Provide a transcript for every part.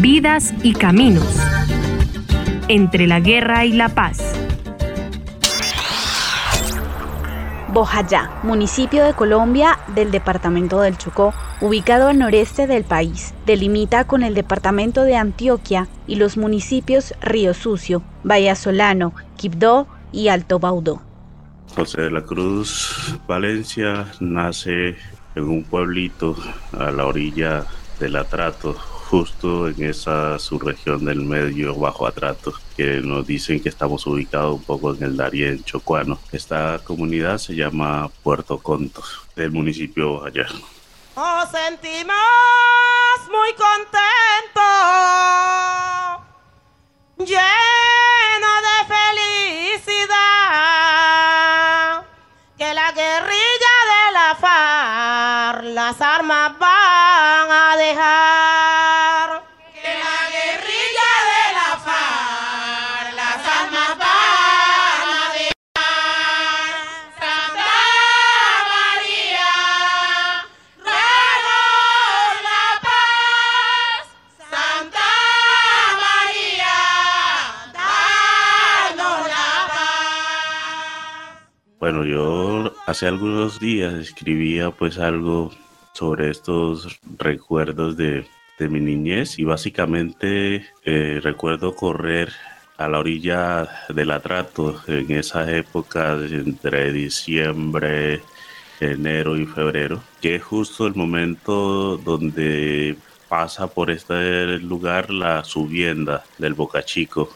Vidas y caminos entre la guerra y la paz. Bojayá, municipio de Colombia del departamento del Chocó, ubicado al noreste del país. Delimita con el departamento de Antioquia y los municipios Río Sucio, Solano, Quibdó y Alto Baudó. José de la Cruz Valencia nace en un pueblito a la orilla del Atrato, justo en esa subregión del medio bajo atrato, que nos dicen que estamos ubicados un poco en el Darién chocuano. Esta comunidad se llama Puerto Contos, del municipio allá. Nos sentimos muy contentos, hace algunos días escribía pues algo sobre estos recuerdos de, mi niñez y básicamente eh, recuerdo correr a la orilla del atrato en esa época entre diciembre, enero y febrero, que es justo el momento donde pasa por este lugar la subienda del Boca Chico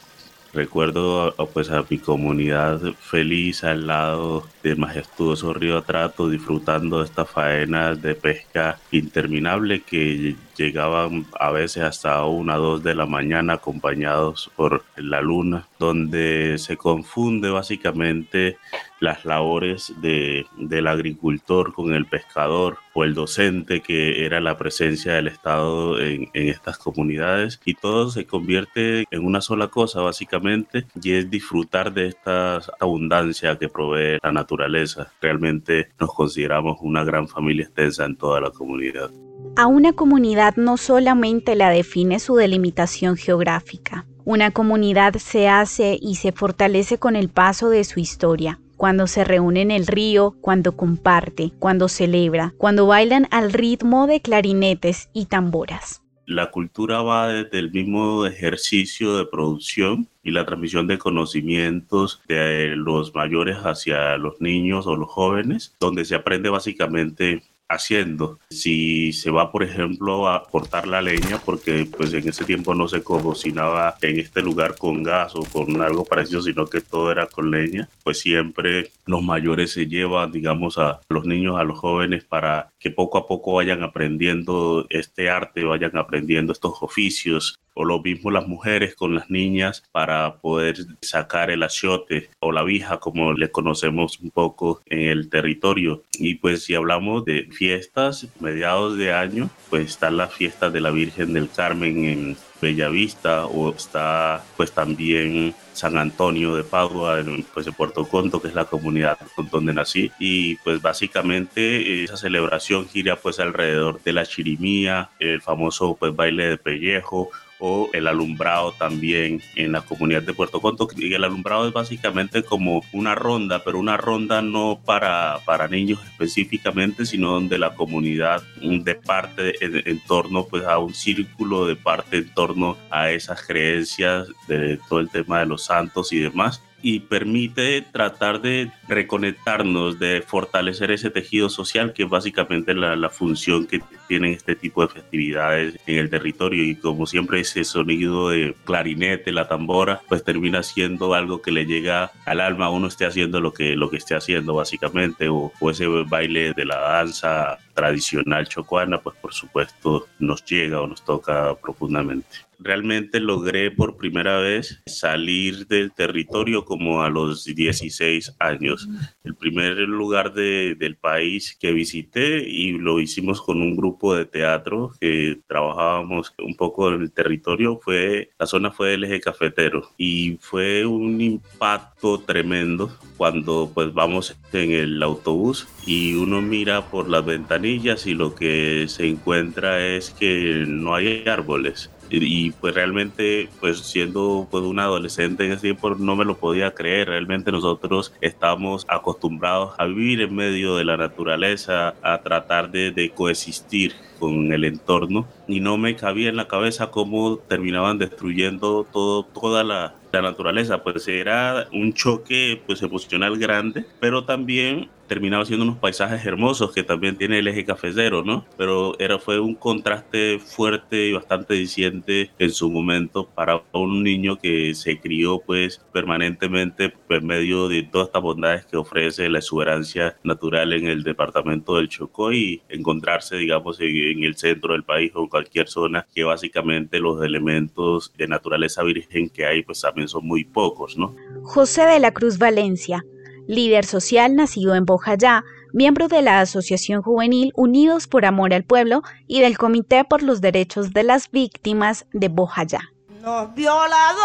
Recuerdo pues a mi comunidad feliz al lado del majestuoso río Trato disfrutando de esta faena de pesca interminable que llegaban a veces hasta una o dos de la mañana acompañados por la luna, donde se confunde básicamente las labores de, del agricultor con el pescador o el docente, que era la presencia del Estado en, en estas comunidades, y todo se convierte en una sola cosa, básicamente, y es disfrutar de esta abundancia que provee la naturaleza. Realmente nos consideramos una gran familia extensa en toda la comunidad. A una comunidad no solamente la define su delimitación geográfica, una comunidad se hace y se fortalece con el paso de su historia, cuando se reúne en el río, cuando comparte, cuando celebra, cuando bailan al ritmo de clarinetes y tamboras. La cultura va desde el mismo ejercicio de producción y la transmisión de conocimientos de los mayores hacia los niños o los jóvenes, donde se aprende básicamente haciendo. Si se va, por ejemplo, a cortar la leña, porque pues en ese tiempo no se cocinaba en este lugar con gas o con algo parecido, sino que todo era con leña, pues siempre los mayores se llevan, digamos, a los niños, a los jóvenes para que poco a poco vayan aprendiendo este arte, vayan aprendiendo estos oficios, o lo mismo las mujeres con las niñas para poder sacar el achiote o la vija como le conocemos un poco en el territorio y pues si hablamos de fiestas mediados de año pues está la fiesta de la Virgen del Carmen en Bellavista o está pues también San Antonio de Padua, en, pues de Puerto Conto, que es la comunidad donde nací. Y pues básicamente esa celebración gira pues alrededor de la chirimía, el famoso pues baile de pellejo o el alumbrado también en la comunidad de Puerto Conto. Y el alumbrado es básicamente como una ronda, pero una ronda no para, para niños específicamente, sino donde la comunidad de parte en, en torno pues a un círculo de parte en torno a esas creencias de todo el tema de los santos y demás y permite tratar de reconectarnos, de fortalecer ese tejido social que es básicamente la, función que tienen este tipo de festividades en el territorio. Y como siempre ese sonido de clarinete, la tambora, pues termina siendo algo que le llega al alma, uno esté haciendo lo que, lo que esté haciendo básicamente. O, o ese baile de la danza tradicional chocuana, pues por supuesto nos llega o nos toca profundamente realmente logré por primera vez salir del territorio como a los 16 años. El primer lugar del país que visité y lo hicimos con un grupo de teatro que trabajábamos un poco en el territorio fue, la zona fue el eje cafetero y fue un impacto tremendo cuando pues vamos en el autobús y uno mira por las ventanillas y lo que se encuentra es que no hay árboles y pues realmente pues siendo pues un adolescente en ese tiempo no me lo podía creer. Realmente nosotros estamos acostumbrados a vivir en medio de la naturaleza a tratar de, de coexistir con el entorno y no me cabía en la cabeza cómo terminaban destruyendo todo toda la, la naturaleza pues era un choque pues emocional grande pero también terminaba siendo unos paisajes hermosos que también tiene el eje cafetero, ¿no? Pero era, fue un contraste fuerte y bastante diciente en su momento para un niño que se crió pues permanentemente en medio de todas estas bondades que ofrece la exuberancia natural en el departamento del Chocó y encontrarse, digamos, en, el centro del país o en cualquier zona que básicamente los elementos de naturaleza virgen que hay pues también son muy pocos, ¿no? José de la Cruz Valencia líder social nacido en Bojayá, miembro de la Asociación Juvenil Unidos por Amor al Pueblo y del Comité por los Derechos de las Víctimas de Bojayá. Nos violador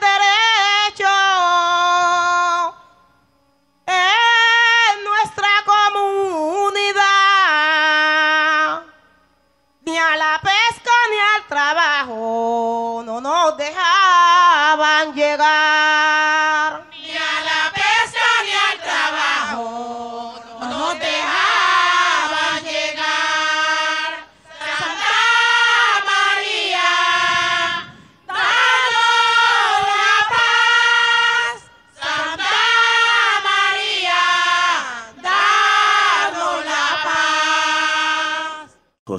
el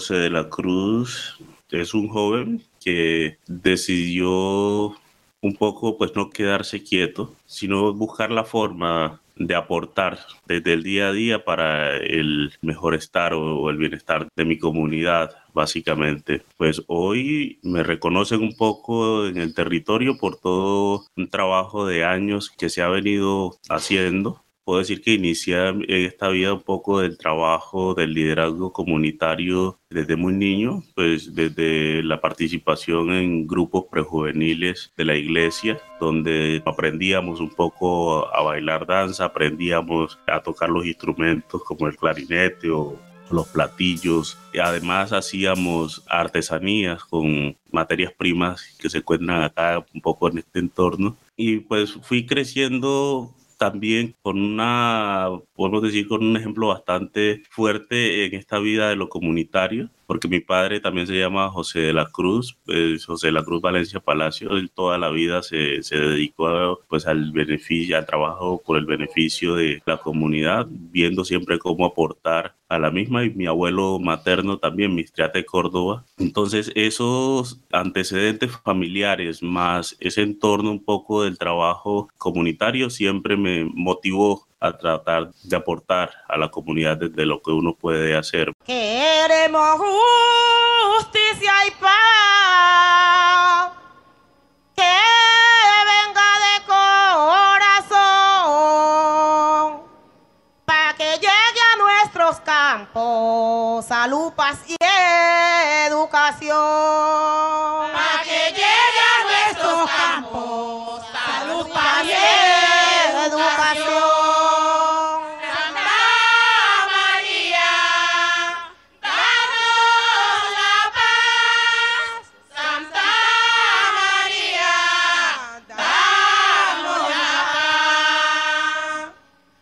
José de la Cruz es un joven que decidió un poco pues no quedarse quieto, sino buscar la forma de aportar desde el día a día para el mejor estar o, el bienestar de mi comunidad, básicamente. Pues hoy me reconocen un poco en el territorio por todo un trabajo de años que se ha venido haciendo puedo decir que inicié esta vida un poco del trabajo del liderazgo comunitario desde muy niño, pues desde la participación en grupos prejuveniles de la iglesia, donde aprendíamos un poco a bailar danza, aprendíamos a tocar los instrumentos como el clarinete o los platillos. Y además hacíamos artesanías con materias primas que se encuentran acá un poco en este entorno. Y pues fui creciendo también con una, podemos decir, con un ejemplo bastante fuerte en esta vida de lo comunitario, porque mi padre también se llama José de la Cruz, pues, José de la Cruz Valencia Palacio, él toda la vida se, se dedicó pues al beneficio, al trabajo por el beneficio de la comunidad, viendo siempre cómo aportar a la misma y mi abuelo materno también, Mistriate Córdoba. Entonces esos antecedentes familiares más ese entorno un poco del trabajo comunitario siempre me motivó a tratar de aportar a la comunidad desde lo que uno puede hacer. Queremos justicia y paz. Que venga de corazón. Para que llegue a nuestros campos salud, paz y educación.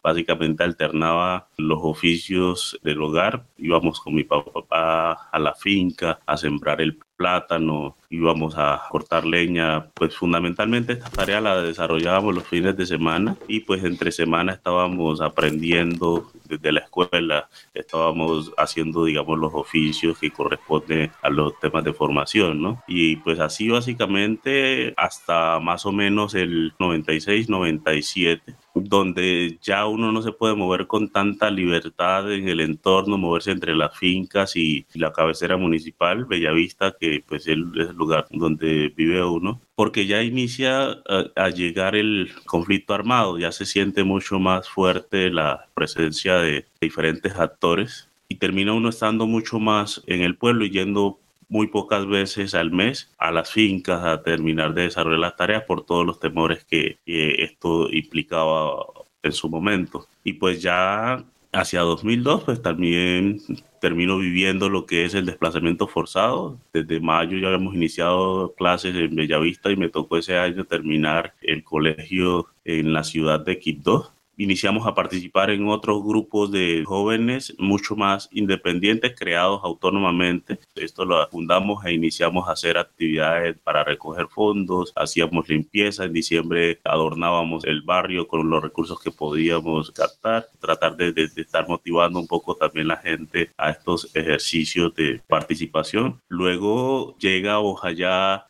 Básicamente alternaba los oficios del hogar, íbamos con mi papá a la finca a sembrar el plátano, íbamos a cortar leña, pues fundamentalmente esta tarea la desarrollábamos los fines de semana y pues entre semana estábamos aprendiendo desde la escuela, estábamos haciendo digamos los oficios que corresponden a los temas de formación, ¿no? Y pues así básicamente hasta más o menos el 96, 97 donde ya uno no se puede mover con tanta libertad en el entorno, moverse entre las fincas y la cabecera municipal, Bellavista, que pues es el lugar donde vive uno, porque ya inicia a, llegar el conflicto armado, ya se siente mucho más fuerte la presencia de diferentes actores y termina uno estando mucho más en el pueblo y yendo muy pocas veces al mes a las fincas a terminar de desarrollar las tareas por todos los temores que, esto implicaba en su momento. Y pues ya hacia 2002 pues también termino viviendo lo que es el desplazamiento forzado. Desde mayo ya habíamos iniciado clases en Bellavista y me tocó ese año terminar el colegio en la ciudad de Quito iniciamos a participar en otros grupos de jóvenes mucho más independientes, creados autónomamente. Esto lo fundamos e iniciamos a hacer actividades para recoger fondos, hacíamos limpieza, en diciembre adornábamos el barrio con los recursos que podíamos captar, tratar de, estar motivando un poco también la gente a estos ejercicios de participación. Luego llega a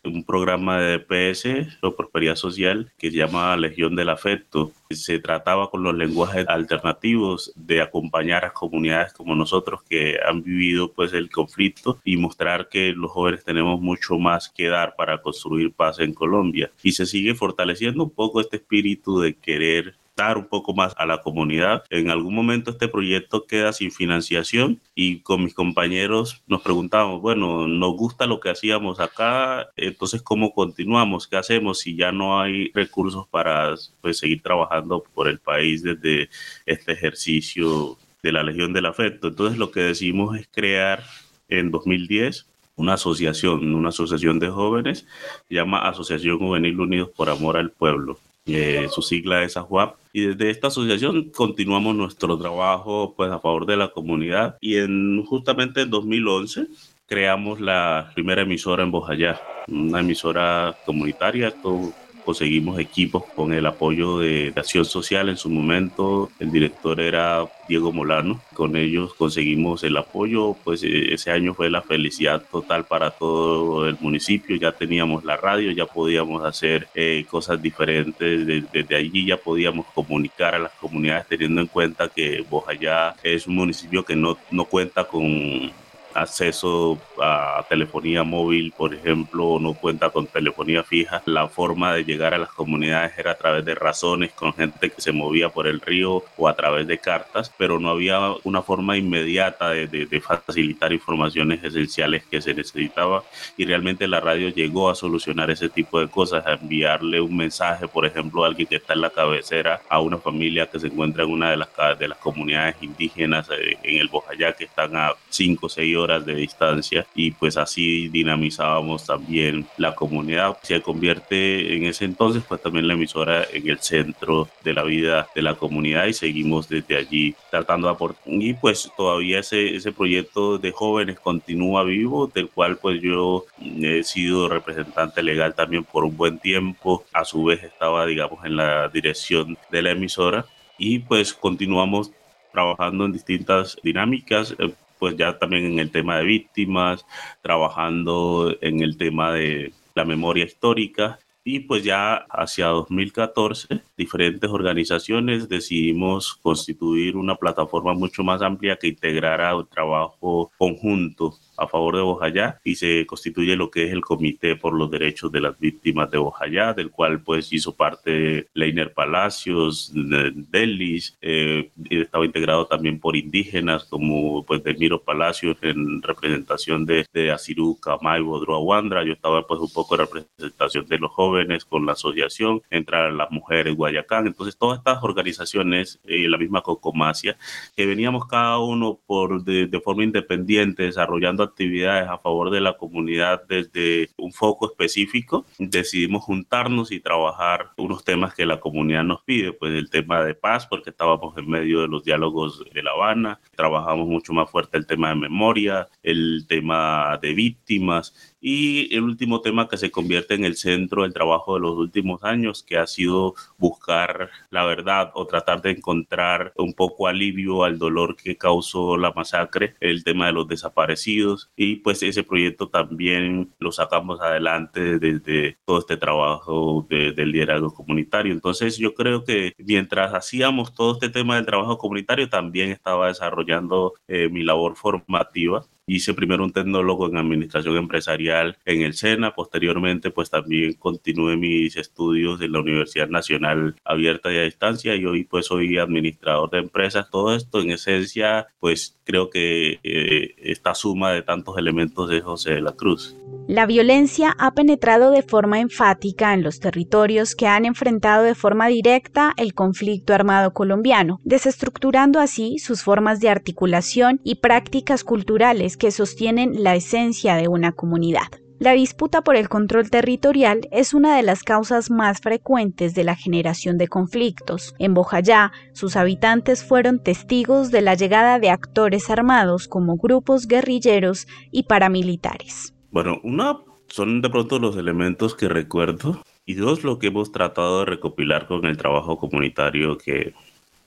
un programa de DPS, o Prosperidad Social, que se llama Legión del Afecto. Se trataba con los lenguajes alternativos de acompañar a comunidades como nosotros que han vivido pues el conflicto y mostrar que los jóvenes tenemos mucho más que dar para construir paz en Colombia. Y se sigue fortaleciendo un poco este espíritu de querer un poco más a la comunidad. En algún momento este proyecto queda sin financiación y con mis compañeros nos preguntábamos, bueno, nos gusta lo que hacíamos acá, entonces ¿cómo continuamos? ¿Qué hacemos si ya no hay recursos para pues, seguir trabajando por el país desde este ejercicio de la Legión del Afecto? Entonces lo que decidimos es crear en 2010 una asociación, una asociación de jóvenes, se llama Asociación Juvenil Unidos por Amor al Pueblo. Eh, su sigla es AJUAP. Y desde esta asociación continuamos nuestro trabajo pues, a favor de la comunidad. Y en, justamente en 2011 creamos la primera emisora en Bojayá, una emisora comunitaria. Esto conseguimos equipos con el apoyo de, Acción Social en su momento. El director era Diego Molano. Con ellos conseguimos el apoyo. Pues e, ese año fue la felicidad total para todo el municipio. Ya teníamos la radio, ya podíamos hacer eh, cosas diferentes. Desde, allí ya podíamos comunicar a las comunidades teniendo en cuenta que Bojayá es un municipio que no, no cuenta con acceso a telefonía móvil, por ejemplo, no cuenta con telefonía fija. La forma de llegar a las comunidades era a través de razones con gente que se movía por el río o a través de cartas, pero no había una forma inmediata de, de, facilitar informaciones esenciales que se necesitaba y realmente la radio llegó a solucionar ese tipo de cosas, a enviarle un mensaje, por ejemplo, a alguien que está en la cabecera, a una familia que se encuentra en una de las, de las comunidades indígenas eh, en el Bojayá que están a 5 o 6 horas de distancia y pues así dinamizábamos también la comunidad. Se convierte en ese entonces pues también la emisora en el centro de la vida de la comunidad y seguimos desde allí tratando de aportar. Y pues todavía ese, ese proyecto de jóvenes continúa vivo, del cual pues yo he sido representante legal también por un buen tiempo. A su vez estaba digamos en la dirección de la emisora y pues continuamos trabajando en distintas dinámicas. Pues ya también en el tema de víctimas, trabajando en el tema de la memoria histórica. Y pues ya hacia 2014 diferentes organizaciones decidimos constituir una plataforma mucho más amplia que integrara un trabajo conjunto a favor de Bojayá y se constituye lo que es el Comité por los Derechos de las Víctimas de Bojayá, del cual pues hizo parte Leiner Palacios, Delis, eh, estaba integrado también por indígenas como pues Delmiro Palacios en representación de, de Asiru Kamai Bodroa Wandra, yo estaba pues un poco en representación de los jóvenes con la asociación, entrar las mujeres Guayacán, entonces todas estas organizaciones y la misma Cocomacia, que veníamos cada uno por de, de forma independiente desarrollando actividades a favor de la comunidad desde un foco específico, decidimos juntarnos y trabajar unos temas que la comunidad nos pide, pues el tema de paz, porque estábamos en medio de los diálogos de La Habana, trabajamos mucho más fuerte el tema de memoria, el tema de víctimas y el último tema que se convierte en el centro del trabajo de los últimos años, que ha sido buscar la verdad o tratar de encontrar un poco alivio al dolor que causó la masacre, el tema de los desaparecidos y pues ese proyecto también lo sacamos adelante desde todo este trabajo de, del liderazgo comunitario. Entonces yo creo que mientras hacíamos todo este tema del trabajo comunitario, también estaba desarrollando eh, mi labor formativa Hice primero un tecnólogo en administración empresarial en el SENA, posteriormente pues también continué mis estudios en la Universidad Nacional Abierta y a Distancia y hoy pues soy administrador de empresas. Todo esto en esencia pues creo que eh, esta suma de tantos elementos de José de la Cruz. La violencia ha penetrado de forma enfática en los territorios que han enfrentado de forma directa el conflicto armado colombiano, desestructurando así sus formas de articulación y prácticas culturales que sostienen la esencia de una comunidad. La disputa por el control territorial es una de las causas más frecuentes de la generación de conflictos. En Bojayá, sus habitantes fueron testigos de la llegada de actores armados como grupos guerrilleros y paramilitares. Bueno, una son de pronto los elementos que recuerdo y dos lo que hemos tratado de recopilar con el trabajo comunitario que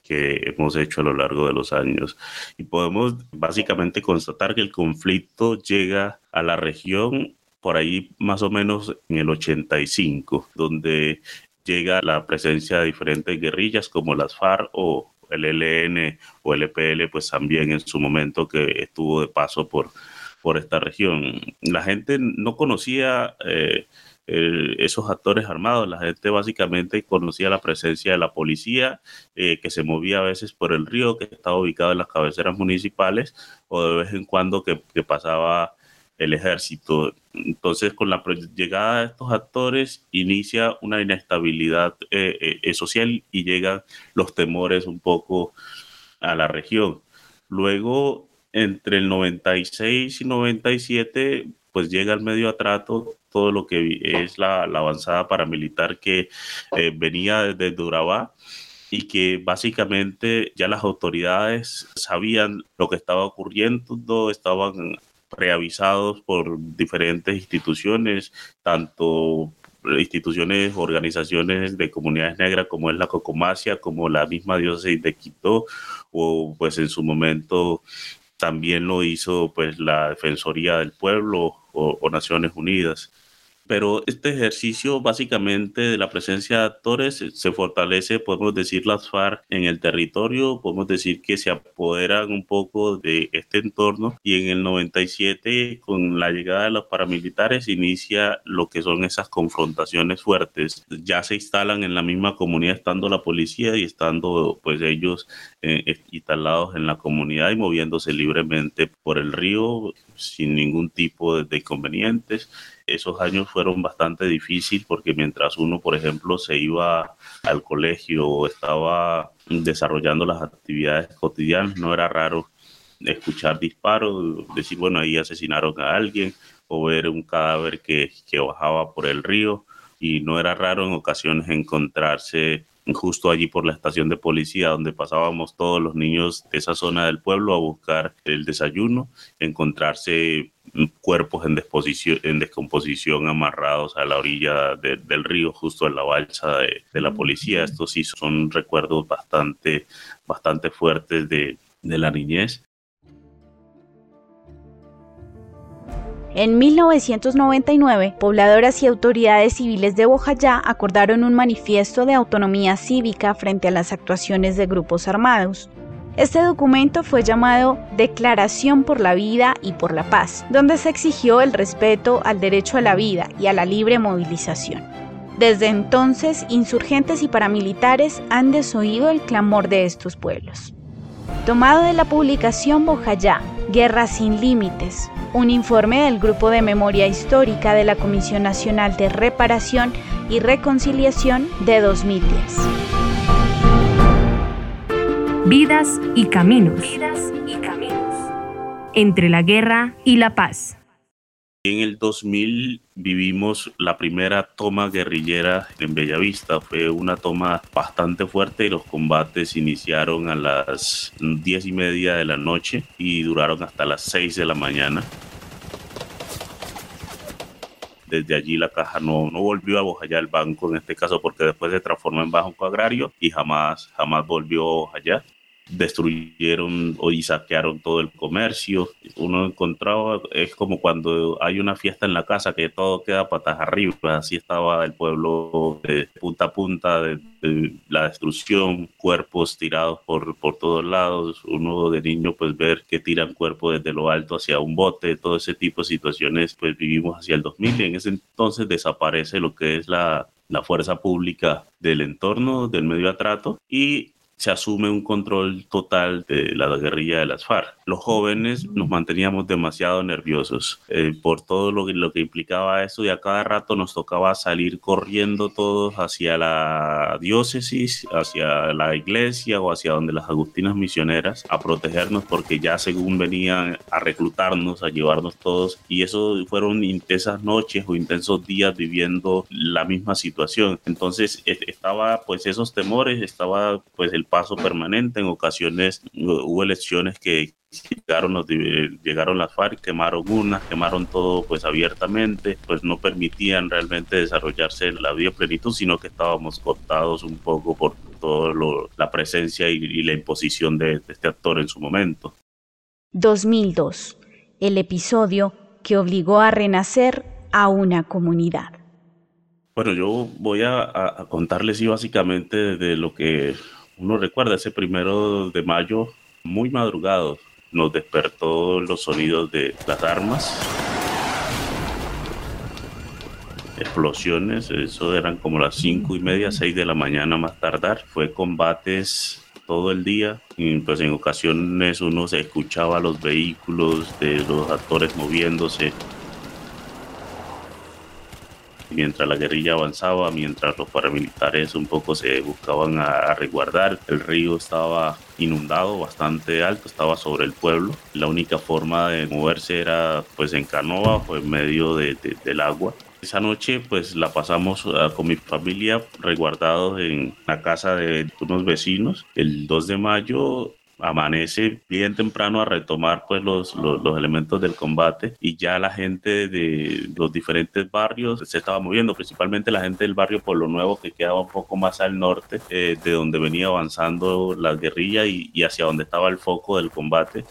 que hemos hecho a lo largo de los años. Y podemos básicamente constatar que el conflicto llega a la región por ahí más o menos en el 85, donde llega la presencia de diferentes guerrillas como las FARC o el ELN o el EPL, pues también en su momento que estuvo de paso por, por esta región. La gente no conocía eh, esos actores armados. La gente básicamente conocía la presencia de la policía eh, que se movía a veces por el río, que estaba ubicado en las cabeceras municipales, o de vez en cuando que, pasaba el ejército. Entonces, con la llegada de estos actores, inicia una inestabilidad eh, eh, social y llegan los temores un poco a la región. Luego, entre el 96 y 97, pues llega al medio atrato todo lo que es la, avanzada paramilitar que eh, venía desde Urabá y que básicamente ya las autoridades sabían lo que estaba ocurriendo, estaban preavisados por diferentes instituciones, tanto instituciones, organizaciones de comunidades negras como es la Cocomacia, como la misma diócesis de Quito, o pues en su momento también lo hizo pues la Defensoría del Pueblo o, Naciones Unidas pero este ejercicio básicamente de la presencia de actores se fortalece, podemos decir, las FARC en el territorio, podemos decir que se apoderan un poco de este entorno y en el 97 con la llegada de los paramilitares inicia lo que son esas confrontaciones fuertes. Ya se instalan en la misma comunidad estando la policía y estando pues ellos eh, instalados en la comunidad y moviéndose libremente por el río sin ningún tipo de inconvenientes esos años fueron bastante difíciles porque mientras uno, por ejemplo, se iba al colegio o estaba desarrollando las actividades cotidianas, no era raro escuchar disparos, decir, bueno, ahí asesinaron a alguien o ver un cadáver que, que bajaba por el río y no era raro en ocasiones encontrarse justo allí por la estación de policía donde pasábamos todos los niños de esa zona del pueblo a buscar el desayuno, encontrarse cuerpos en, en descomposición amarrados a la orilla del río, justo en la balsa de, la policía. Estos sí son recuerdos bastante, bastante fuertes de, de la niñez. En 1999, pobladoras y autoridades civiles de Bojayá acordaron un manifiesto de autonomía cívica frente a las actuaciones de grupos armados. Este documento fue llamado Declaración por la Vida y por la Paz, donde se exigió el respeto al derecho a la vida y a la libre movilización. Desde entonces, insurgentes y paramilitares han desoído el clamor de estos pueblos. Tomado de la publicación Bojayá, Guerra sin Límites, un informe del Grupo de Memoria Histórica de la Comisión Nacional de Reparación y Reconciliación de 2010. Vidas y caminos. Entre la guerra y la paz. En el 2000 vivimos la primera toma guerrillera en Bellavista. Fue una toma bastante fuerte y los combates iniciaron a las diez y media de la noche y duraron hasta las 6 de la mañana. Desde allí la caja no, no volvió a Bojayá el banco en este caso porque después se transformó en banco agrario y jamás, jamás volvió allá destruyeron y saquearon todo el comercio. Uno encontraba, es como cuando hay una fiesta en la casa que todo queda patas arriba, así estaba el pueblo de punta a punta de, la destrucción, cuerpos tirados por, por todos lados, uno de niño pues ver que tiran cuerpos desde lo alto hacia un bote, todo ese tipo de situaciones pues vivimos hacia el 2000 y en ese entonces desaparece lo que es la, la fuerza pública del entorno, del medio atrato y se asume un control total de la guerrilla de las FARC. Los jóvenes nos manteníamos demasiado nerviosos eh, por todo lo que, lo que implicaba eso y a cada rato nos tocaba salir corriendo todos hacia la diócesis, hacia la iglesia o hacia donde las agustinas misioneras a protegernos porque ya según venían a reclutarnos, a llevarnos todos y eso fueron intensas noches o intensos días viviendo la misma situación. Entonces estaba pues esos temores, estaba pues el paso permanente. En ocasiones hubo elecciones que llegaron, llegaron las FARC, quemaron unas, quemaron todo pues abiertamente, pues no permitían realmente desarrollarse la vida plenitud, sino que estábamos cortados un poco por toda la presencia y, y la imposición de, de este actor en su momento. 2002, el episodio que obligó a renacer a una comunidad. Bueno, yo voy a, a contarles y básicamente de lo que uno recuerda ese primero de mayo, muy madrugado, nos despertó los sonidos de las armas, explosiones, eso eran como las cinco y media, seis de la mañana más tardar, fue combates todo el día y pues en ocasiones uno se escuchaba los vehículos de los actores moviéndose mientras la guerrilla avanzaba, mientras los paramilitares un poco se buscaban a, resguardar, el río estaba inundado bastante alto, estaba sobre el pueblo. La única forma de moverse era pues en canoa o en medio de, del agua. Esa noche pues la pasamos ah, con mi familia resguardados en la casa de unos vecinos. El 2 de mayo amanece bien temprano a retomar pues los, los, elementos del combate y ya la gente de los diferentes barrios se estaba moviendo, principalmente la gente del barrio Pueblo Nuevo que quedaba un poco más al norte eh, de donde venía avanzando la guerrilla y, y hacia donde estaba el foco del combate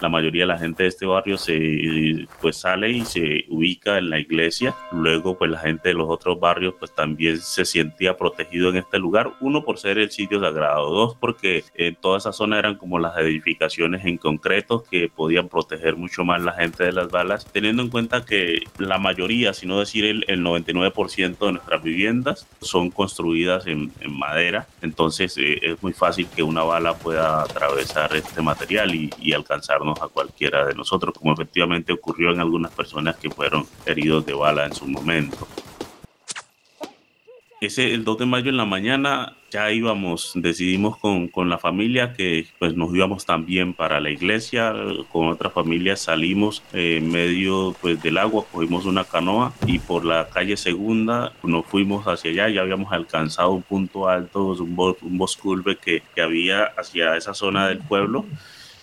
la mayoría de la gente de este barrio se pues sale y se ubica en la iglesia. Luego pues la gente de los otros barrios pues también se sentía protegido en este lugar. Uno por ser el sitio sagrado, dos porque en toda esa zona eran como las edificaciones en concreto que podían proteger mucho más la gente de las balas, teniendo en cuenta que la mayoría, si no decir el, 99% de nuestras viviendas son construidas en, madera, entonces eh, es muy fácil que una bala pueda atravesar este material y, y alcanzarnos a cualquiera de nosotros, como efectivamente ocurrió en algunas personas que fueron heridos de bala en su momento. Ese, el 2 de mayo en la mañana ya íbamos, decidimos con, con, la familia que pues nos íbamos también para la iglesia, con otra familia salimos en medio pues del agua, cogimos una canoa y por la calle segunda nos fuimos hacia allá, ya habíamos alcanzado un punto alto, un, un bosculve que, que había hacia esa zona del pueblo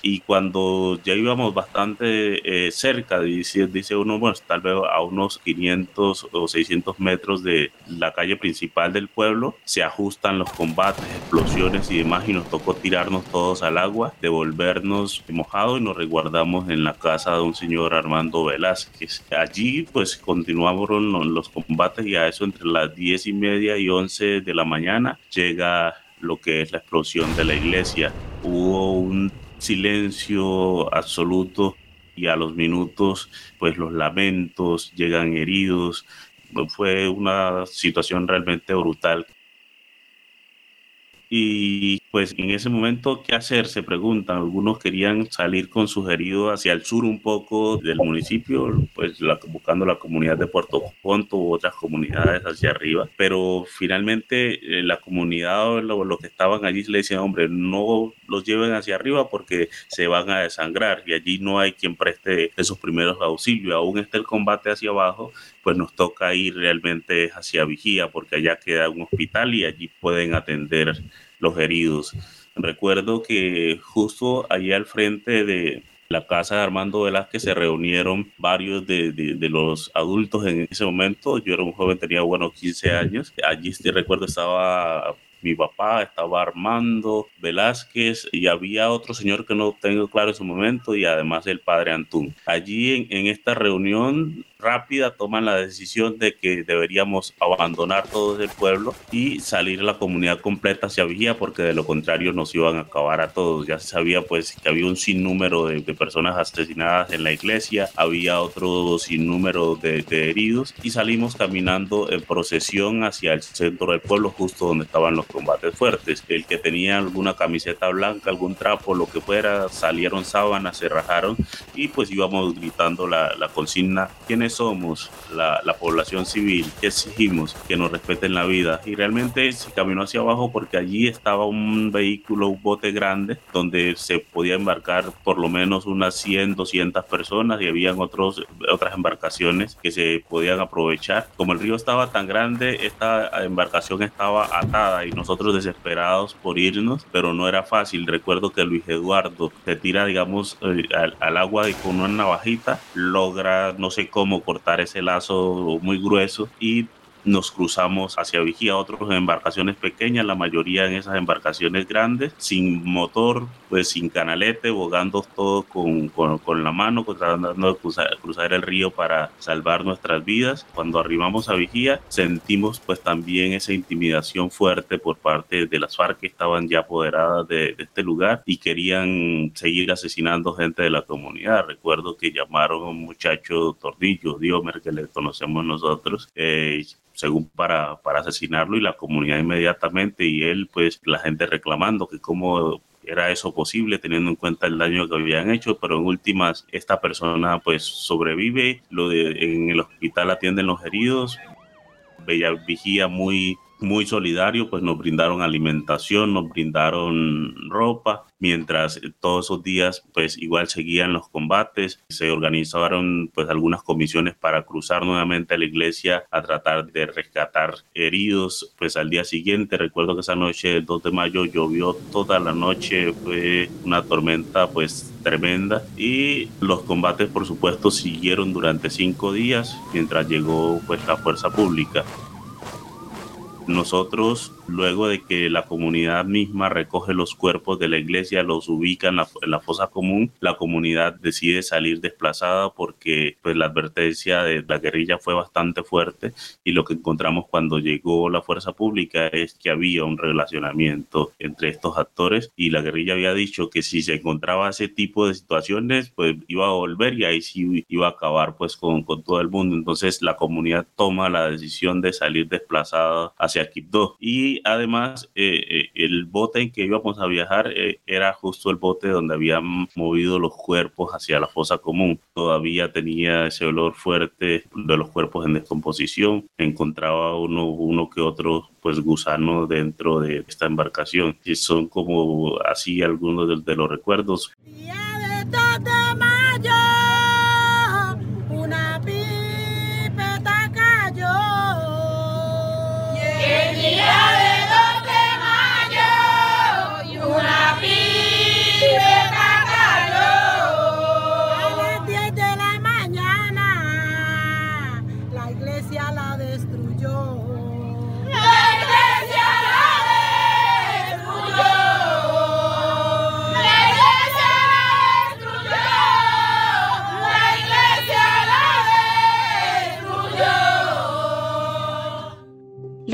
y cuando ya íbamos bastante eh, cerca, dice, dice uno, bueno, tal vez a unos 500 o 600 metros de la calle principal del pueblo, se ajustan los combates, explosiones y demás y nos tocó tirarnos todos al agua, devolvernos mojados y nos resguardamos en la casa de un señor Armando Velázquez. Allí pues continuamos los combates y a eso entre las 10 y media y 11 de la mañana llega lo que es la explosión de la iglesia. Hubo un silencio absoluto y a los minutos pues los lamentos llegan heridos. Fue una situación realmente brutal. Y pues en ese momento, ¿qué hacer? Se preguntan. Algunos querían salir con sus heridos hacia el sur un poco del municipio, pues buscando la comunidad de Puerto Conto u otras comunidades hacia arriba, pero finalmente eh, la comunidad, los lo que estaban allí, le decían, hombre, no los lleven hacia arriba porque se van a desangrar y allí no hay quien preste esos primeros auxilios. Aún está el combate hacia abajo, pues nos toca ir realmente hacia Vigía porque allá queda un hospital y allí pueden atender los heridos. Recuerdo que justo allí al frente de la casa de Armando Velázquez se reunieron varios de, de, los adultos en ese momento. Yo era un joven, tenía bueno 15 años. Allí recuerdo estaba mi papá, estaba Armando Velázquez y había otro señor que no tengo claro en su momento y además el padre Antún. Allí en esta reunión rápida toman la decisión de que deberíamos abandonar todo el pueblo y salir la comunidad completa hacia Vigía porque de lo contrario nos iban a acabar a todos. Ya se sabía pues que había un sinnúmero de, personas asesinadas en la iglesia, había otro sinnúmero de, de heridos y salimos caminando en procesión hacia el centro del pueblo justo donde estaban los combates fuertes. El que tenía alguna camiseta blanca, algún trapo, lo que fuera, salieron sábanas, se rajaron y pues íbamos gritando la, la consigna, ¿quiénes somos la, población civil, que exigimos que nos respeten la vida. Y realmente se caminó hacia abajo porque allí estaba un vehículo, un bote grande, donde se podía embarcar por lo menos unas 100, 200 personas y habían otros, otras embarcaciones que se podían aprovechar. Como el río estaba tan grande, esta embarcación estaba atada y nosotros desesperados por irnos, pero no era fácil. Recuerdo que Luis Eduardo se tira, digamos, eh, al, al agua con una navajita logra, no sé cómo, cortar ese lazo muy grueso y nos cruzamos hacia Vigía, otros en embarcaciones pequeñas, la mayoría en esas embarcaciones grandes, sin motor, pues sin canalete, bogando todo con, con, la mano, tratando de cruzar, cruzar, el río para salvar nuestras vidas. Cuando arribamos a Vigía, sentimos pues también esa intimidación fuerte por parte de las FARC que estaban ya apoderadas de, este lugar y querían seguir asesinando gente de la comunidad. Recuerdo que llamaron a un muchacho Tordillo, Diomer, que le conocemos nosotros, eh, según para, para asesinarlo y la comunidad inmediatamente y él, pues la gente reclamando que cómo era eso posible teniendo en cuenta el daño que habían hecho, pero en últimas esta persona pues sobrevive, lo de, en el hospital atienden los heridos, Bella Vigía muy muy solidario, pues nos brindaron alimentación, nos brindaron ropa, mientras todos esos días pues igual seguían los combates, se organizaron pues algunas comisiones para cruzar nuevamente a la iglesia a tratar de rescatar heridos, pues al día siguiente recuerdo que esa noche el 2 de mayo llovió toda la noche, fue una tormenta pues tremenda y los combates por supuesto siguieron durante cinco días mientras llegó pues la fuerza pública nosotros, luego de que la comunidad misma recoge los cuerpos de la iglesia, los ubica en la, fosa común, la comunidad decide salir desplazada porque pues, la advertencia de la guerrilla fue bastante fuerte y lo que encontramos cuando llegó la fuerza pública es que había un relacionamiento entre estos actores y la guerrilla había dicho que si se encontraba ese tipo de situaciones, pues iba a volver y ahí sí iba a acabar pues con, con todo el mundo. Entonces la comunidad toma la decisión de salir desplazada hacia Quibdó. Y además eh, eh, el bote en que íbamos a viajar eh, era justo el bote donde habían movido los cuerpos hacia la fosa común. Todavía tenía ese olor fuerte de los cuerpos en descomposición. Encontraba uno, uno que otro pues gusanos dentro de esta embarcación. Y son como así algunos de, de los recuerdos. Yeah!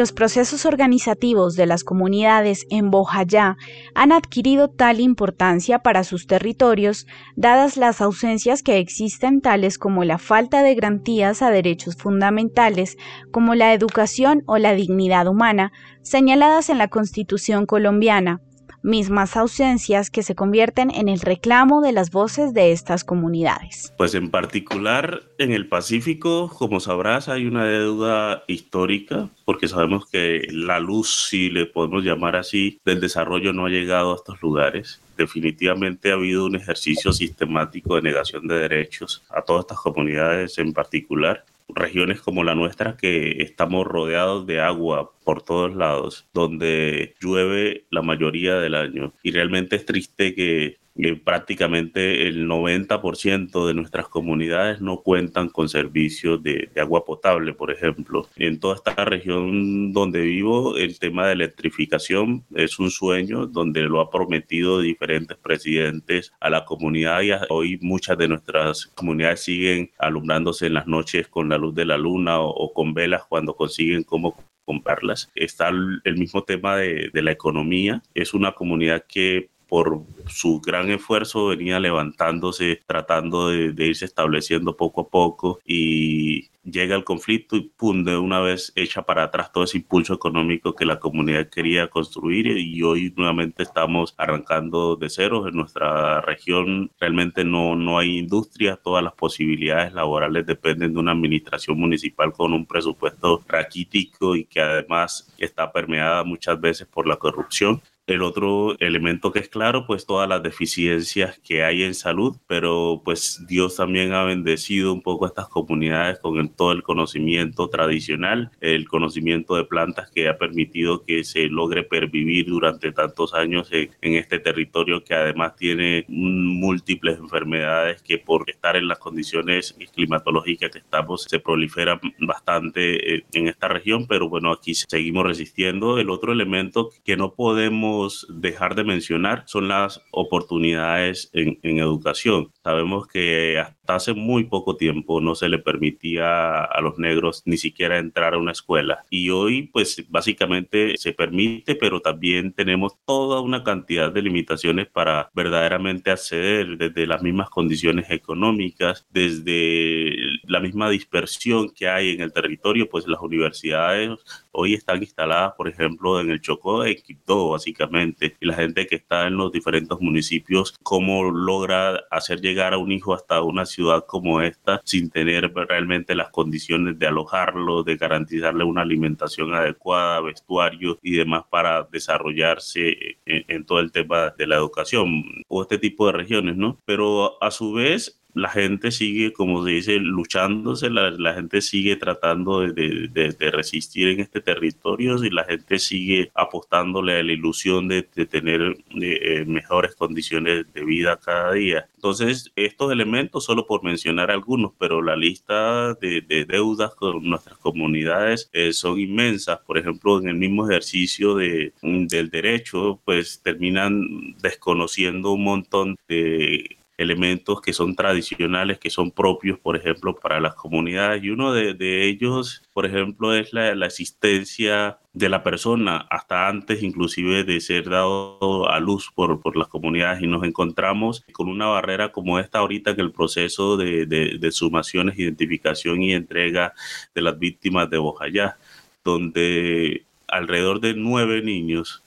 Los procesos organizativos de las comunidades en Bojayá han adquirido tal importancia para sus territorios, dadas las ausencias que existen tales como la falta de garantías a derechos fundamentales como la educación o la dignidad humana, señaladas en la Constitución colombiana, mismas ausencias que se convierten en el reclamo de las voces de estas comunidades. Pues en particular en el Pacífico, como sabrás, hay una deuda histórica porque sabemos que la luz, si le podemos llamar así, del desarrollo no ha llegado a estos lugares definitivamente ha habido un ejercicio sistemático de negación de derechos a todas estas comunidades en particular regiones como la nuestra que estamos rodeados de agua por todos lados, donde llueve la mayoría del año. Y realmente es triste que prácticamente el 90% de nuestras comunidades no cuentan con servicios de, agua potable, por ejemplo. En toda esta región donde vivo, el tema de electrificación es un sueño donde lo ha prometido diferentes presidentes a la comunidad y hoy muchas de nuestras comunidades siguen alumbrándose en las noches con la luz de la luna o, con velas cuando consiguen cómo comprarlas. Está el mismo tema de, de la economía. Es una comunidad que por su gran esfuerzo venía levantándose, tratando de, irse estableciendo poco a poco y llega el conflicto y pum, de una vez echa para atrás todo ese impulso económico que la comunidad quería construir y hoy nuevamente estamos arrancando de cero. En nuestra región realmente no, no hay industria, todas las posibilidades laborales dependen de una administración municipal con un presupuesto raquítico y que además está permeada muchas veces por la corrupción. El otro elemento que es claro, pues todas las deficiencias que hay en salud, pero pues Dios también ha bendecido un poco a estas comunidades con todo el conocimiento tradicional, el conocimiento de plantas que ha permitido que se logre pervivir durante tantos años en, este territorio que además tiene múltiples enfermedades que por estar en las condiciones climatológicas que estamos se proliferan bastante eh, en esta región, pero bueno, aquí seguimos resistiendo. El otro elemento que no podemos dejar de mencionar son las oportunidades en, educación. Sabemos que hasta hace muy poco tiempo no se le permitía a los negros ni siquiera entrar a una escuela. Y hoy pues básicamente se permite, pero también tenemos toda una cantidad de limitaciones para verdaderamente acceder desde las mismas condiciones económicas, desde la misma dispersión que hay en el territorio, pues las universidades hoy están instaladas, por ejemplo, en el Chocó, en Quito, básicamente, y la gente que está en los diferentes municipios, cómo logra hacer llegar a un hijo hasta una ciudad como esta sin tener realmente las condiciones de alojarlo, de garantizarle una alimentación adecuada, vestuario y demás para desarrollarse en, en todo el tema de la educación o este tipo de regiones, ¿no? Pero a su vez la gente sigue, como se dice, luchándose, la, gente sigue tratando de, resistir en este territorio y la gente sigue apostándole a la ilusión de, tener eh, mejores condiciones de vida cada día. Entonces, estos elementos, solo por mencionar algunos, pero la lista de, deudas con nuestras comunidades eh, son inmensas. Por ejemplo, en el mismo ejercicio de, del derecho, pues terminan desconociendo un montón de elementos que son tradicionales, que son propios, por ejemplo, para las comunidades. Y uno de, ellos, por ejemplo, es la, la, existencia de la persona hasta antes inclusive de ser dado a luz por, por las comunidades y nos encontramos con una barrera como esta ahorita que el proceso de, de, de sumaciones, identificación y entrega de las víctimas de Bojayá, donde alrededor de nueve niños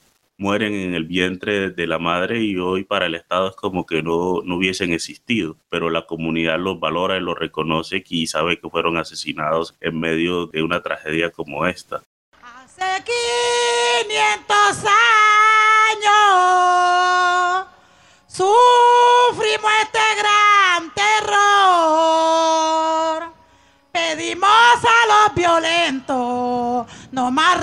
mueren en el vientre de la madre y hoy para el Estado es como que no, no hubiesen existido, pero la comunidad los valora y los reconoce y sabe que fueron asesinados en medio de una tragedia como esta. Hace 500 años sufrimos este gran terror, pedimos a los violentos no más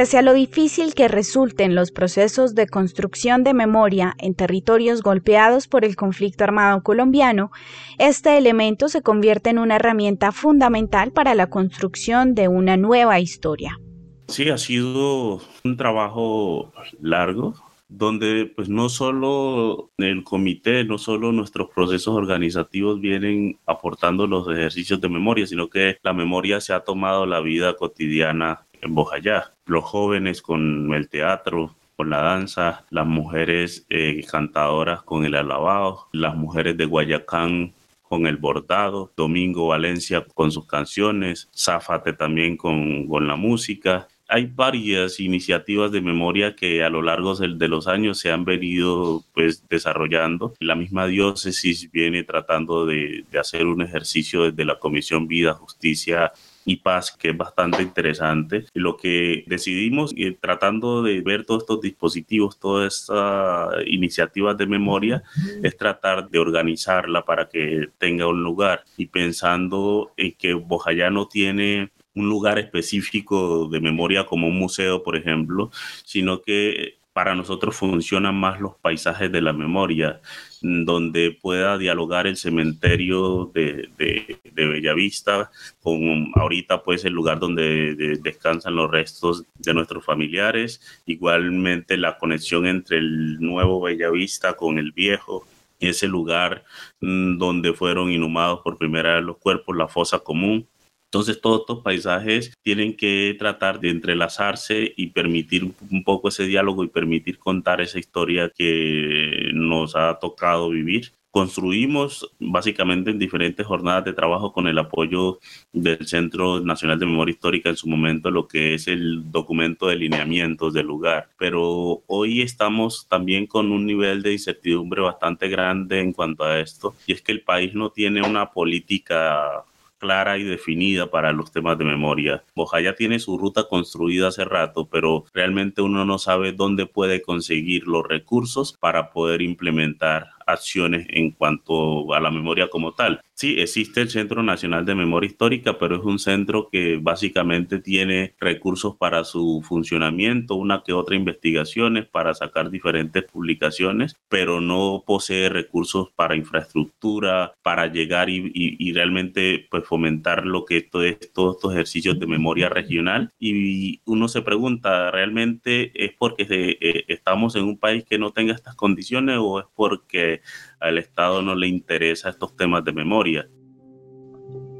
pese a lo difícil que resulten los procesos de construcción de memoria en territorios golpeados por el conflicto armado colombiano, este elemento se convierte en una herramienta fundamental para la construcción de una nueva historia. Sí, ha sido un trabajo largo, donde pues no solo el comité, no solo nuestros procesos organizativos vienen aportando los ejercicios de memoria, sino que la memoria se ha tomado la vida cotidiana en Bojayá. Los jóvenes con el teatro, con la danza, las mujeres eh, cantadoras con el alabado, las mujeres de Guayacán con el bordado, Domingo Valencia con sus canciones, Zafate también con, con la música hay varias iniciativas de memoria que a lo largo de los años se han venido pues desarrollando. La misma diócesis viene tratando de, hacer un ejercicio desde la Comisión Vida, Justicia y paz, que es bastante interesante. Lo que decidimos, eh, tratando de ver todos estos dispositivos, todas estas iniciativas de memoria, es tratar de organizarla para que tenga un lugar. Y pensando en que Bojayá no tiene un lugar específico de memoria como un museo, por ejemplo, sino que para nosotros funcionan más los paisajes de la memoria, donde pueda dialogar el cementerio de, de, Bellavista con ahorita pues el lugar donde descansan los restos de nuestros familiares, igualmente la conexión entre el nuevo Bellavista con el viejo, ese lugar mm, donde fueron inhumados por primera vez los cuerpos, la fosa común, entonces todos estos paisajes tienen que tratar de entrelazarse y permitir un poco ese diálogo y permitir contar esa historia que nos ha tocado vivir construimos básicamente en diferentes jornadas de trabajo con el apoyo del Centro Nacional de Memoria Histórica en su momento lo que es el documento de lineamientos del lugar. Pero hoy estamos también con un nivel de incertidumbre bastante grande en cuanto a esto y es que el país no tiene una política clara y definida para los temas de memoria. ya tiene su ruta construida hace rato, pero realmente uno no sabe dónde puede conseguir los recursos para poder implementar acciones en cuanto a la memoria como tal. Sí, existe el Centro Nacional de Memoria Histórica, pero es un centro que básicamente tiene recursos para su funcionamiento, una que otra investigaciones para sacar diferentes publicaciones, pero no posee recursos para infraestructura, para llegar y, realmente pues fomentar lo que esto es, todos estos ejercicios de memoria regional. Y uno se pregunta, ¿realmente es porque eh, estamos en un país que no tenga estas condiciones o es porque al Estado no le interesa estos temas de memoria.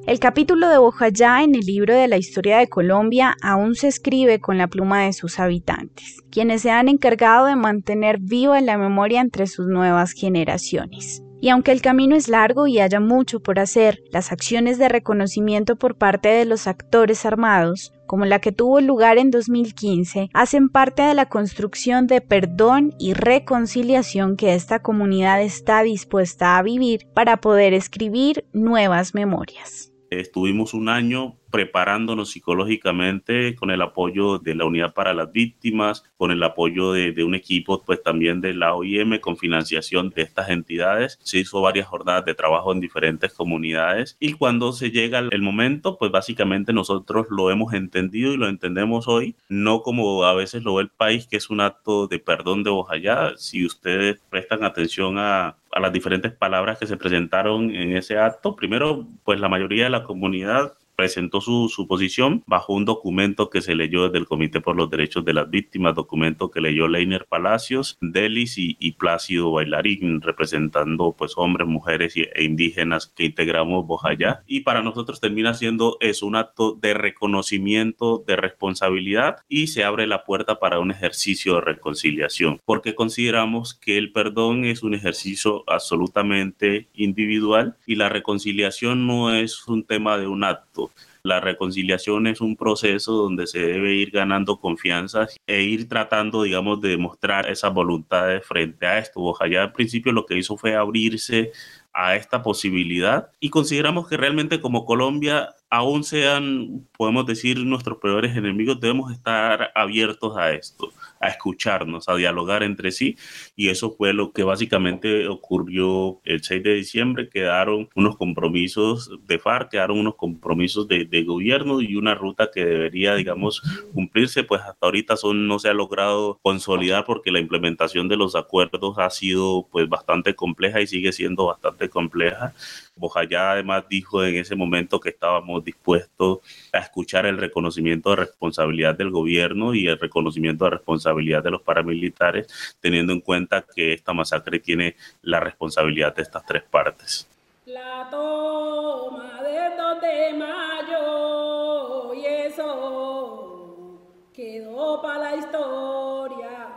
El capítulo de Bojayá en el libro de la historia de Colombia aún se escribe con la pluma de sus habitantes, quienes se han encargado de mantener viva la memoria entre sus nuevas generaciones. Y aunque el camino es largo y haya mucho por hacer, las acciones de reconocimiento por parte de los actores armados, como la que tuvo lugar en 2015, hacen parte de la construcción de perdón y reconciliación que esta comunidad está dispuesta a vivir para poder escribir nuevas memorias. Estuvimos un año preparándonos psicológicamente con el apoyo de la Unidad para las Víctimas, con el apoyo de, un equipo pues también de la OIM, con financiación de estas entidades. Se hizo varias jornadas de trabajo en diferentes comunidades y cuando se llega el momento, pues básicamente nosotros lo hemos entendido y lo entendemos hoy, no como a veces lo ve el país, que es un acto de perdón de Bojayá. Si ustedes prestan atención a, a las diferentes palabras que se presentaron en ese acto, primero, pues la mayoría de la comunidad presentó su, su, posición bajo un documento que se leyó desde el Comité por los Derechos de las Víctimas, documento que leyó Leiner Palacios, Delis y, y Plácido Bailarín, representando pues hombres, mujeres e indígenas que integramos Bojayá. Y para nosotros termina siendo eso, un acto de reconocimiento de responsabilidad y se abre la puerta para un ejercicio de reconciliación, porque consideramos que el perdón es un ejercicio absolutamente individual y la reconciliación no es un tema de un acto, la reconciliación es un proceso donde se debe ir ganando confianza e ir tratando, digamos, de demostrar esas voluntades frente a esto. Ojalá al principio lo que hizo fue abrirse a esta posibilidad y consideramos que realmente como Colombia, aún sean, podemos decir, nuestros peores enemigos, debemos estar abiertos a esto a escucharnos, a dialogar entre sí y eso fue lo que básicamente ocurrió el 6 de diciembre. Quedaron unos compromisos de FARC, quedaron unos compromisos de, de gobierno y una ruta que debería, digamos, cumplirse, pues hasta ahorita son, no se ha logrado consolidar porque la implementación de los acuerdos ha sido pues bastante compleja y sigue siendo bastante compleja. Bojayá además dijo en ese momento que estábamos dispuestos a escuchar el reconocimiento de responsabilidad del gobierno y el reconocimiento de responsabilidad de los paramilitares, teniendo en cuenta que esta masacre tiene la responsabilidad de estas tres partes. La toma del 2 de mayo y eso quedó para la historia.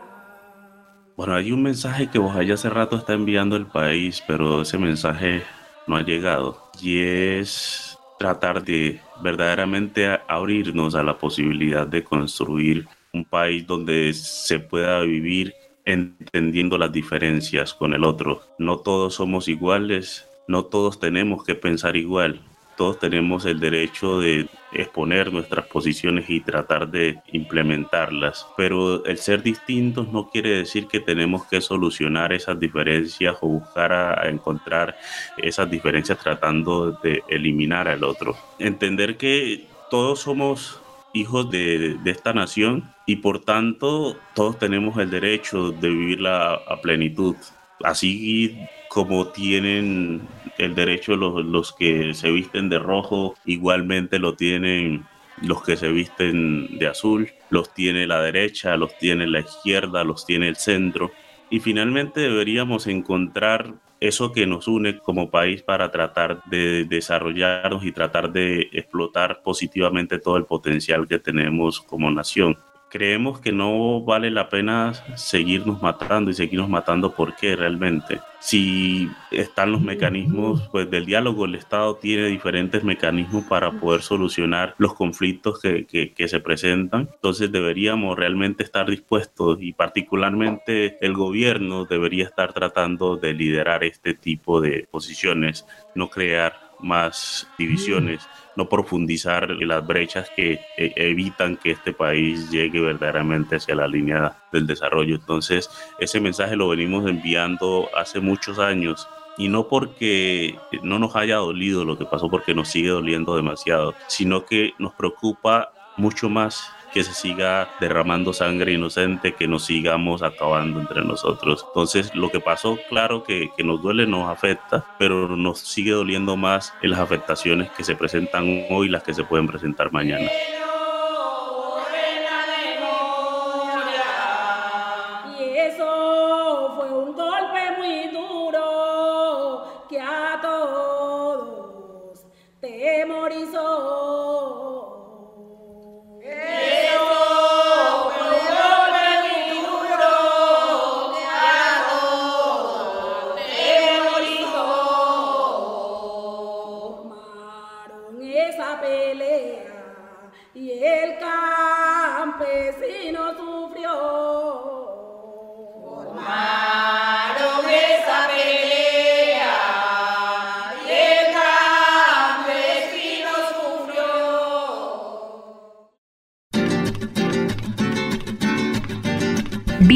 Bueno, hay un mensaje que Bojaya hace rato está enviando el país, pero ese mensaje no ha llegado. Y es tratar de verdaderamente abrirnos a la posibilidad de construir un país donde se pueda vivir entendiendo las diferencias con el otro. No todos somos iguales, no todos tenemos que pensar igual todos tenemos el derecho de exponer nuestras posiciones y tratar de implementarlas, pero el ser distintos no quiere decir que tenemos que solucionar esas diferencias o buscar a, encontrar esas diferencias tratando de eliminar al otro. Entender que todos somos hijos de, esta nación y por tanto todos tenemos el derecho de vivirla a plenitud. Así como tienen el derecho los, los que se visten de rojo, igualmente lo tienen los que se visten de azul, los tiene la derecha, los tiene la izquierda, los tiene el centro. Y finalmente deberíamos encontrar eso que nos une como país para tratar de desarrollarnos y tratar de explotar positivamente todo el potencial que tenemos como nación creemos que no vale la pena seguirnos matando y seguirnos matando porque realmente. Si están los mecanismos pues del diálogo el Estado tiene diferentes mecanismos para poder solucionar los conflictos que, que, se presentan. Entonces deberíamos realmente estar dispuestos y particularmente el gobierno debería estar tratando de liderar este tipo de posiciones no crear más divisiones no profundizar las brechas que eh, evitan que este país llegue verdaderamente hacia la línea del desarrollo. Entonces, ese mensaje lo venimos enviando hace muchos años y no porque no nos haya dolido lo que pasó, porque nos sigue doliendo demasiado, sino que nos preocupa mucho más que se siga derramando sangre inocente, que nos sigamos acabando entre nosotros. Entonces, lo que pasó, claro que, que nos duele, nos afecta, pero nos sigue doliendo más en las afectaciones que se presentan hoy, las que se pueden presentar mañana.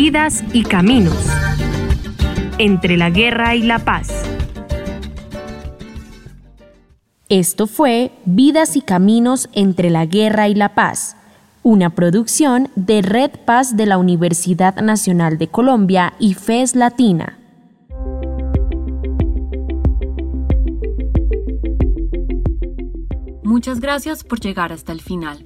Vidas y caminos. Entre la guerra y la paz. Esto fue Vidas y Caminos entre la Guerra y la Paz, una producción de Red Paz de la Universidad Nacional de Colombia y FES Latina. Muchas gracias por llegar hasta el final.